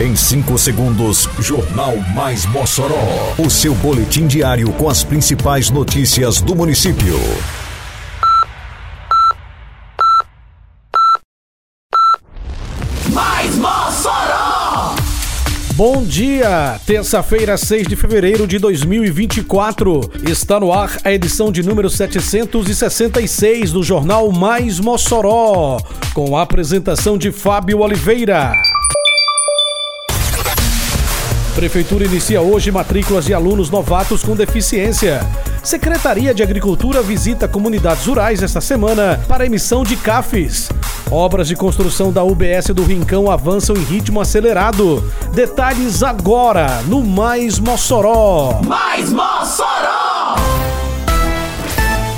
Em 5 segundos, Jornal Mais Mossoró. O seu boletim diário com as principais notícias do município. Mais Mossoró! Bom dia! Terça-feira, 6 de fevereiro de 2024. Está no ar a edição de número 766 do Jornal Mais Mossoró. Com a apresentação de Fábio Oliveira. Prefeitura inicia hoje matrículas de alunos novatos com deficiência. Secretaria de Agricultura visita comunidades rurais esta semana para emissão de CAFES. Obras de construção da UBS do Rincão avançam em ritmo acelerado. Detalhes agora no Mais Mossoró. Mais Mossoró!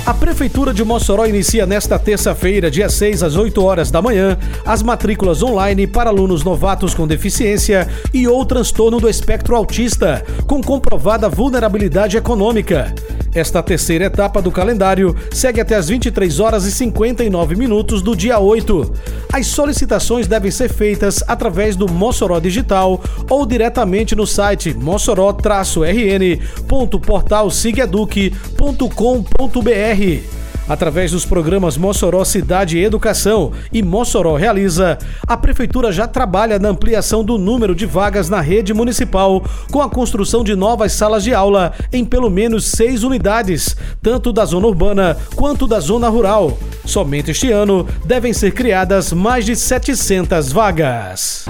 A Prefeitura de Mossoró inicia nesta terça-feira, dia 6 às 8 horas da manhã, as matrículas online para alunos novatos com deficiência e ou transtorno do espectro autista, com comprovada vulnerabilidade econômica. Esta terceira etapa do calendário segue até as 23 horas e 59 minutos do dia 8. As solicitações devem ser feitas através do Mossoró Digital ou diretamente no site mossoró-rn.portalsigeduc.com.br. Através dos programas Mossoró Cidade e Educação e Mossoró Realiza, a Prefeitura já trabalha na ampliação do número de vagas na rede municipal, com a construção de novas salas de aula em pelo menos seis unidades, tanto da zona urbana quanto da zona rural. Somente este ano devem ser criadas mais de 700 vagas.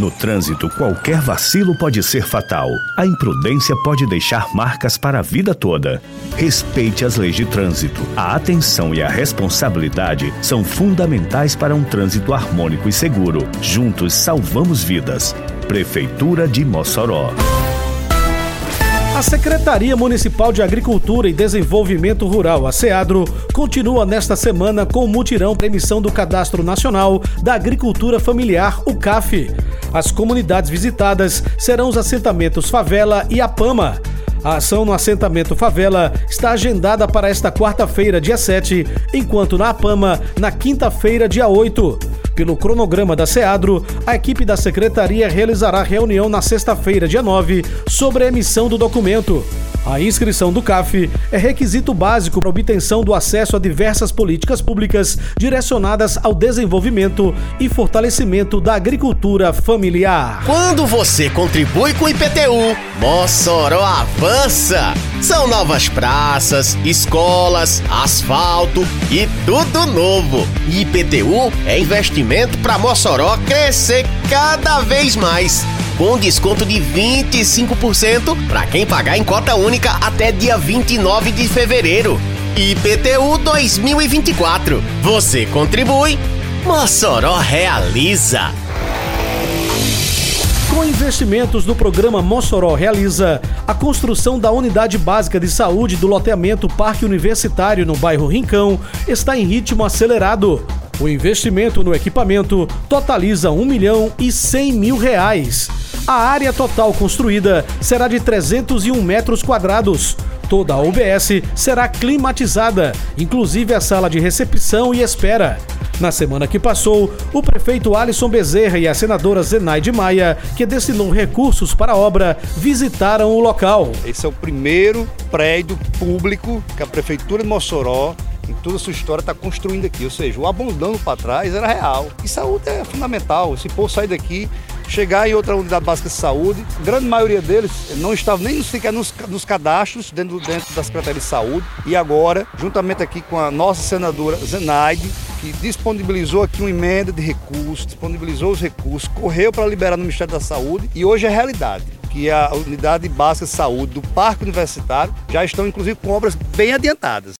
No trânsito, qualquer vacilo pode ser fatal. A imprudência pode deixar marcas para a vida toda. Respeite as leis de trânsito. A atenção e a responsabilidade são fundamentais para um trânsito harmônico e seguro. Juntos salvamos vidas. Prefeitura de Mossoró. A Secretaria Municipal de Agricultura e Desenvolvimento Rural, a SEADRO, continua nesta semana com o mutirão para emissão do Cadastro Nacional da Agricultura Familiar, o CAF. As comunidades visitadas serão os assentamentos Favela e Apama. A ação no assentamento Favela está agendada para esta quarta-feira, dia 7, enquanto na Apama, na quinta-feira, dia 8. Pelo cronograma da SEADRO, a equipe da secretaria realizará reunião na sexta-feira, dia 9, sobre a emissão do documento. A inscrição do CAF é requisito básico para obtenção do acesso a diversas políticas públicas direcionadas ao desenvolvimento e fortalecimento da agricultura familiar. Quando você contribui com o IPTU, Mossoró avança! São novas praças, escolas, asfalto e tudo novo. IPTU é investimento para Mossoró crescer cada vez mais com desconto de 25% para quem pagar em cota única até dia 29 de fevereiro. IPTU 2024. Você contribui, Mossoró realiza. Com investimentos do programa Mossoró Realiza, a construção da unidade básica de saúde do loteamento Parque Universitário no bairro Rincão está em ritmo acelerado. O investimento no equipamento totaliza 1 milhão e 100 mil reais. A área total construída será de 301 metros quadrados. Toda a UBS será climatizada, inclusive a sala de recepção e espera. Na semana que passou, o prefeito Alisson Bezerra e a senadora Zenaide Maia, que destinou recursos para a obra, visitaram o local. Esse é o primeiro prédio público que a prefeitura de Mossoró em toda a sua história está construindo aqui. Ou seja, o abandonando para trás era real. E saúde é fundamental. Se for sair daqui, chegar em outra unidade básica de saúde, a grande maioria deles não estava nem sequer nos, nos cadastros dentro, dentro da Secretaria de Saúde. E agora, juntamente aqui com a nossa senadora Zenaide, que disponibilizou aqui uma emenda de recursos, disponibilizou os recursos, correu para liberar no Ministério da Saúde e hoje é realidade que a unidade básica de saúde do Parque Universitário já estão inclusive com obras bem adiantadas.